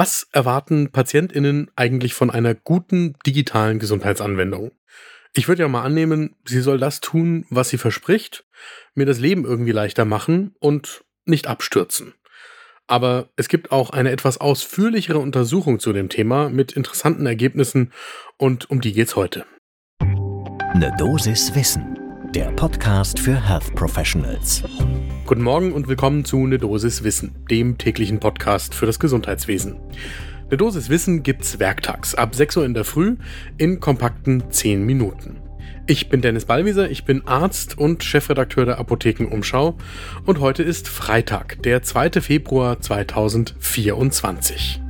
Was erwarten PatientInnen eigentlich von einer guten digitalen Gesundheitsanwendung? Ich würde ja mal annehmen, sie soll das tun, was sie verspricht, mir das Leben irgendwie leichter machen und nicht abstürzen. Aber es gibt auch eine etwas ausführlichere Untersuchung zu dem Thema mit interessanten Ergebnissen und um die geht's heute. Eine Dosis Wissen, der Podcast für Health Professionals. Guten Morgen und willkommen zu Ne Dosis Wissen, dem täglichen Podcast für das Gesundheitswesen. Ne Dosis Wissen gibt's werktags ab 6 Uhr in der Früh in kompakten 10 Minuten. Ich bin Dennis Ballwieser, ich bin Arzt und Chefredakteur der Apothekenumschau und heute ist Freitag, der 2. Februar 2024.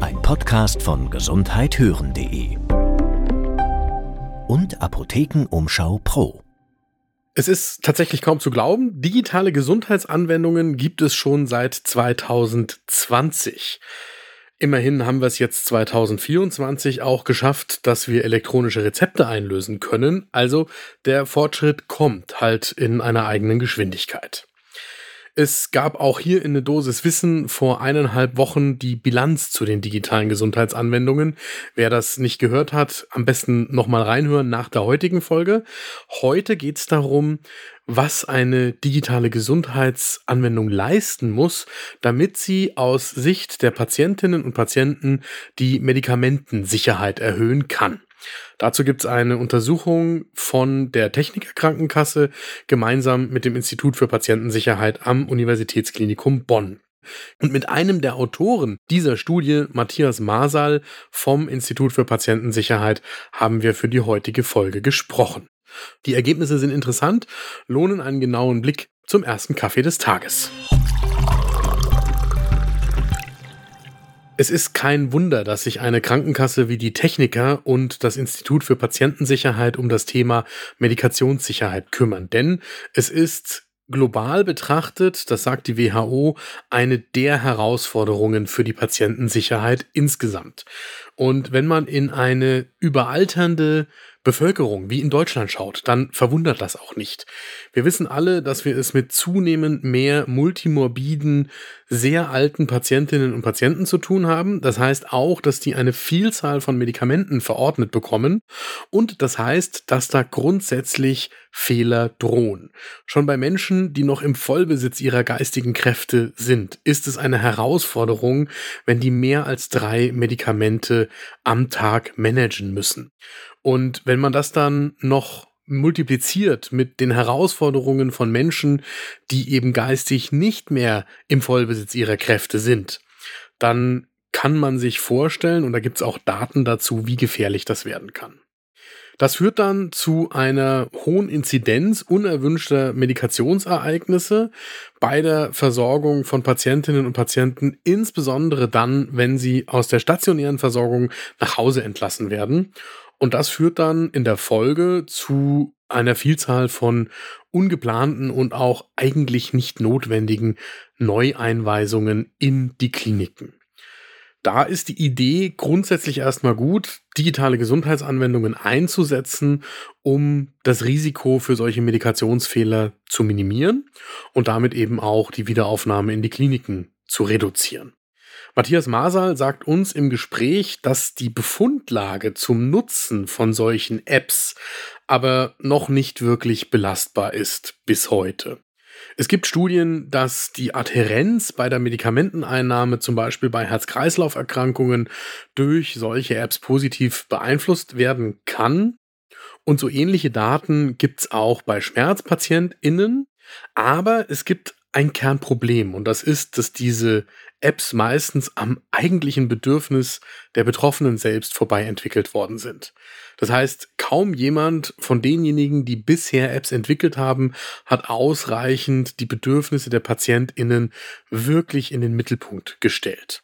Ein Podcast von gesundheithören.de und Apothekenumschau Pro. Es ist tatsächlich kaum zu glauben, digitale Gesundheitsanwendungen gibt es schon seit 2020. Immerhin haben wir es jetzt 2024 auch geschafft, dass wir elektronische Rezepte einlösen können. Also der Fortschritt kommt halt in einer eigenen Geschwindigkeit. Es gab auch hier in der Dosis Wissen vor eineinhalb Wochen die Bilanz zu den digitalen Gesundheitsanwendungen. Wer das nicht gehört hat, am besten nochmal reinhören nach der heutigen Folge. Heute geht es darum, was eine digitale Gesundheitsanwendung leisten muss, damit sie aus Sicht der Patientinnen und Patienten die Medikamentensicherheit erhöhen kann. Dazu gibt es eine Untersuchung von der Techniker Krankenkasse gemeinsam mit dem Institut für Patientensicherheit am Universitätsklinikum Bonn. Und mit einem der Autoren dieser Studie, Matthias Masal vom Institut für Patientensicherheit, haben wir für die heutige Folge gesprochen. Die Ergebnisse sind interessant, lohnen einen genauen Blick zum ersten Kaffee des Tages. Es ist kein Wunder, dass sich eine Krankenkasse wie die Techniker und das Institut für Patientensicherheit um das Thema Medikationssicherheit kümmern, denn es ist global betrachtet, das sagt die WHO, eine der Herausforderungen für die Patientensicherheit insgesamt. Und wenn man in eine überalternde Bevölkerung wie in Deutschland schaut, dann verwundert das auch nicht. Wir wissen alle, dass wir es mit zunehmend mehr multimorbiden, sehr alten Patientinnen und Patienten zu tun haben. Das heißt auch, dass die eine Vielzahl von Medikamenten verordnet bekommen. Und das heißt, dass da grundsätzlich Fehler drohen. Schon bei Menschen, die noch im Vollbesitz ihrer geistigen Kräfte sind, ist es eine Herausforderung, wenn die mehr als drei Medikamente am Tag managen müssen. Und wenn man das dann noch multipliziert mit den Herausforderungen von Menschen, die eben geistig nicht mehr im Vollbesitz ihrer Kräfte sind, dann kann man sich vorstellen, und da gibt es auch Daten dazu, wie gefährlich das werden kann. Das führt dann zu einer hohen Inzidenz unerwünschter Medikationsereignisse bei der Versorgung von Patientinnen und Patienten, insbesondere dann, wenn sie aus der stationären Versorgung nach Hause entlassen werden. Und das führt dann in der Folge zu einer Vielzahl von ungeplanten und auch eigentlich nicht notwendigen Neueinweisungen in die Kliniken. Da ist die Idee grundsätzlich erstmal gut, digitale Gesundheitsanwendungen einzusetzen, um das Risiko für solche Medikationsfehler zu minimieren und damit eben auch die Wiederaufnahme in die Kliniken zu reduzieren. Matthias Masal sagt uns im Gespräch, dass die Befundlage zum Nutzen von solchen Apps aber noch nicht wirklich belastbar ist bis heute. Es gibt Studien, dass die Adhärenz bei der Medikamenteneinnahme, zum Beispiel bei Herz-Kreislauf-Erkrankungen, durch solche Apps positiv beeinflusst werden kann. Und so ähnliche Daten gibt es auch bei SchmerzpatientInnen. Aber es gibt ein Kernproblem und das ist, dass diese Apps meistens am eigentlichen Bedürfnis der Betroffenen selbst vorbei entwickelt worden sind. Das heißt, kaum jemand von denjenigen, die bisher Apps entwickelt haben, hat ausreichend die Bedürfnisse der Patientinnen wirklich in den Mittelpunkt gestellt.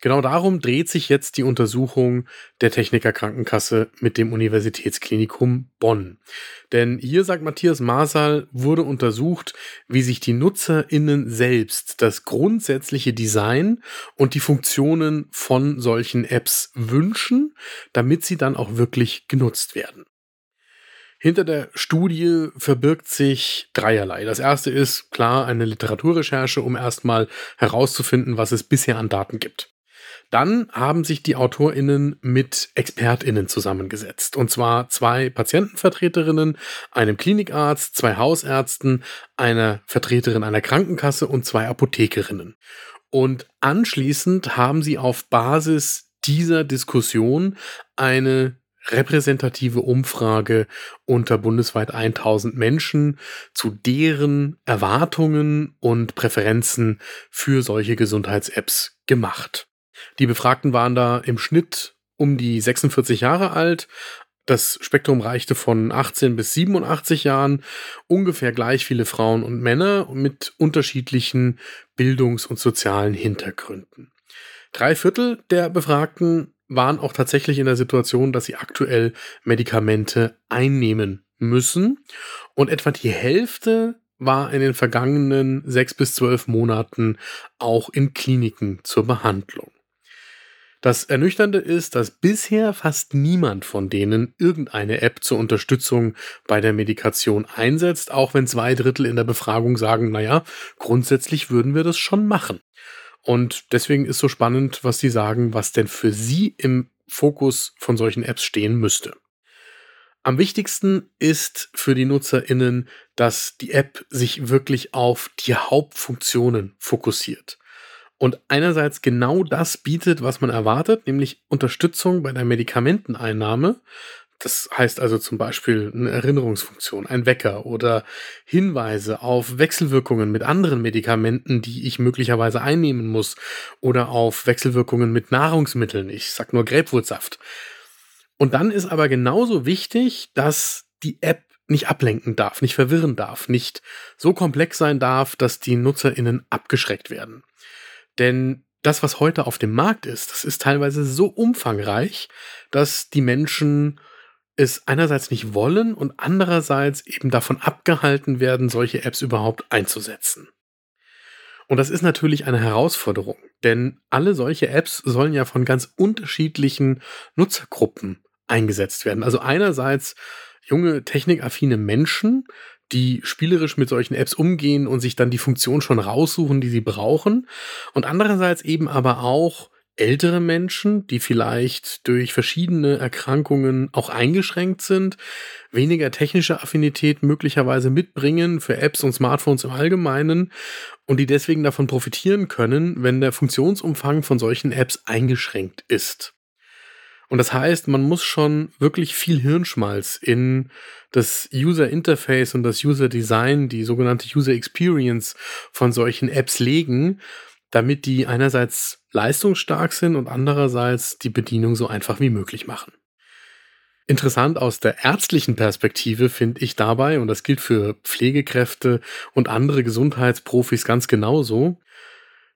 Genau darum dreht sich jetzt die Untersuchung der Techniker Krankenkasse mit dem Universitätsklinikum Bonn. Denn hier, sagt Matthias Masal, wurde untersucht, wie sich die NutzerInnen selbst das grundsätzliche Design und die Funktionen von solchen Apps wünschen, damit sie dann auch wirklich genutzt werden. Hinter der Studie verbirgt sich dreierlei. Das erste ist klar eine Literaturrecherche, um erstmal herauszufinden, was es bisher an Daten gibt. Dann haben sich die AutorInnen mit ExpertInnen zusammengesetzt. Und zwar zwei Patientenvertreterinnen, einem Klinikarzt, zwei Hausärzten, einer Vertreterin einer Krankenkasse und zwei Apothekerinnen. Und anschließend haben sie auf Basis dieser Diskussion eine repräsentative Umfrage unter bundesweit 1000 Menschen zu deren Erwartungen und Präferenzen für solche Gesundheits-Apps gemacht. Die Befragten waren da im Schnitt um die 46 Jahre alt. Das Spektrum reichte von 18 bis 87 Jahren, ungefähr gleich viele Frauen und Männer mit unterschiedlichen Bildungs- und sozialen Hintergründen. Drei Viertel der Befragten waren auch tatsächlich in der Situation, dass sie aktuell Medikamente einnehmen müssen. Und etwa die Hälfte war in den vergangenen sechs bis zwölf Monaten auch in Kliniken zur Behandlung. Das Ernüchternde ist, dass bisher fast niemand von denen irgendeine App zur Unterstützung bei der Medikation einsetzt, auch wenn zwei Drittel in der Befragung sagen, naja, grundsätzlich würden wir das schon machen. Und deswegen ist so spannend, was sie sagen, was denn für sie im Fokus von solchen Apps stehen müsste. Am wichtigsten ist für die NutzerInnen, dass die App sich wirklich auf die Hauptfunktionen fokussiert und einerseits genau das bietet, was man erwartet, nämlich Unterstützung bei der Medikamenteneinnahme. Das heißt also zum Beispiel eine Erinnerungsfunktion, ein Wecker oder Hinweise auf Wechselwirkungen mit anderen Medikamenten, die ich möglicherweise einnehmen muss oder auf Wechselwirkungen mit Nahrungsmitteln. Ich sag nur Grapefruitsaft. Und dann ist aber genauso wichtig, dass die App nicht ablenken darf, nicht verwirren darf, nicht so komplex sein darf, dass die NutzerInnen abgeschreckt werden. Denn das, was heute auf dem Markt ist, das ist teilweise so umfangreich, dass die Menschen es einerseits nicht wollen und andererseits eben davon abgehalten werden, solche Apps überhaupt einzusetzen. Und das ist natürlich eine Herausforderung, denn alle solche Apps sollen ja von ganz unterschiedlichen Nutzergruppen eingesetzt werden. Also einerseits junge technikaffine Menschen, die spielerisch mit solchen Apps umgehen und sich dann die Funktion schon raussuchen, die sie brauchen. Und andererseits eben aber auch ältere Menschen, die vielleicht durch verschiedene Erkrankungen auch eingeschränkt sind, weniger technische Affinität möglicherweise mitbringen für Apps und Smartphones im Allgemeinen und die deswegen davon profitieren können, wenn der Funktionsumfang von solchen Apps eingeschränkt ist. Und das heißt, man muss schon wirklich viel Hirnschmalz in das User Interface und das User Design, die sogenannte User Experience von solchen Apps legen, damit die einerseits leistungsstark sind und andererseits die Bedienung so einfach wie möglich machen. Interessant aus der ärztlichen Perspektive finde ich dabei, und das gilt für Pflegekräfte und andere Gesundheitsprofis ganz genauso,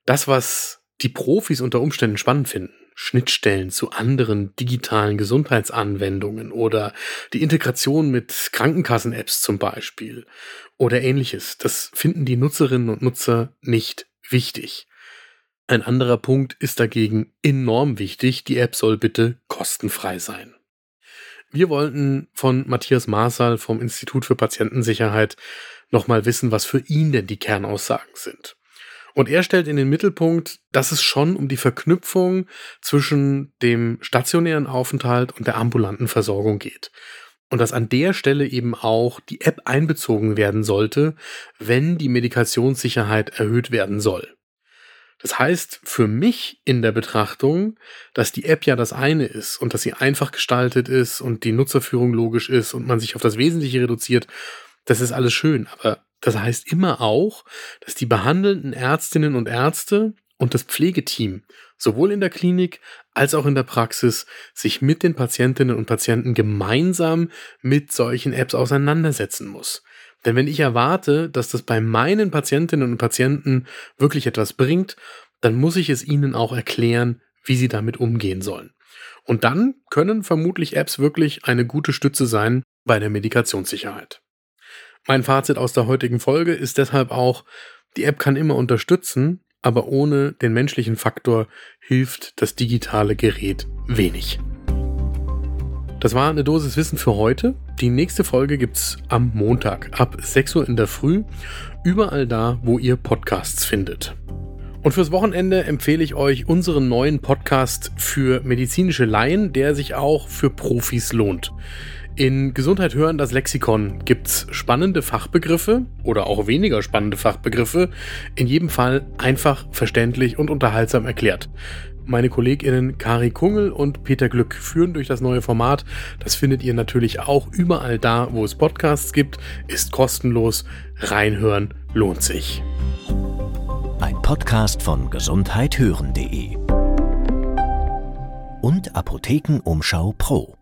das, was die Profis unter Umständen spannend finden, Schnittstellen zu anderen digitalen Gesundheitsanwendungen oder die Integration mit Krankenkassen-Apps zum Beispiel oder ähnliches. Das finden die Nutzerinnen und Nutzer nicht wichtig. Ein anderer Punkt ist dagegen enorm wichtig. Die App soll bitte kostenfrei sein. Wir wollten von Matthias Marsal vom Institut für Patientensicherheit nochmal wissen, was für ihn denn die Kernaussagen sind. Und er stellt in den Mittelpunkt, dass es schon um die Verknüpfung zwischen dem stationären Aufenthalt und der ambulanten Versorgung geht. Und dass an der Stelle eben auch die App einbezogen werden sollte, wenn die Medikationssicherheit erhöht werden soll. Das heißt für mich in der Betrachtung, dass die App ja das eine ist und dass sie einfach gestaltet ist und die Nutzerführung logisch ist und man sich auf das Wesentliche reduziert, das ist alles schön. Aber das heißt immer auch, dass die behandelnden Ärztinnen und Ärzte und das Pflegeteam sowohl in der Klinik als auch in der Praxis sich mit den Patientinnen und Patienten gemeinsam mit solchen Apps auseinandersetzen muss. Denn wenn ich erwarte, dass das bei meinen Patientinnen und Patienten wirklich etwas bringt, dann muss ich es ihnen auch erklären, wie sie damit umgehen sollen. Und dann können vermutlich Apps wirklich eine gute Stütze sein bei der Medikationssicherheit. Mein Fazit aus der heutigen Folge ist deshalb auch, die App kann immer unterstützen, aber ohne den menschlichen Faktor hilft das digitale Gerät wenig. Das war eine Dosis Wissen für heute. Die nächste Folge gibt's am Montag ab 6 Uhr in der Früh, überall da, wo ihr Podcasts findet. Und fürs Wochenende empfehle ich euch unseren neuen Podcast für medizinische Laien, der sich auch für Profis lohnt. In Gesundheit hören das Lexikon gibt's spannende Fachbegriffe oder auch weniger spannende Fachbegriffe, in jedem Fall einfach, verständlich und unterhaltsam erklärt. Meine KollegInnen Kari Kungel und Peter Glück führen durch das neue Format. Das findet ihr natürlich auch überall da, wo es Podcasts gibt, ist kostenlos. Reinhören lohnt sich. Ein Podcast von gesundheithören.de und Apothekenumschau Pro.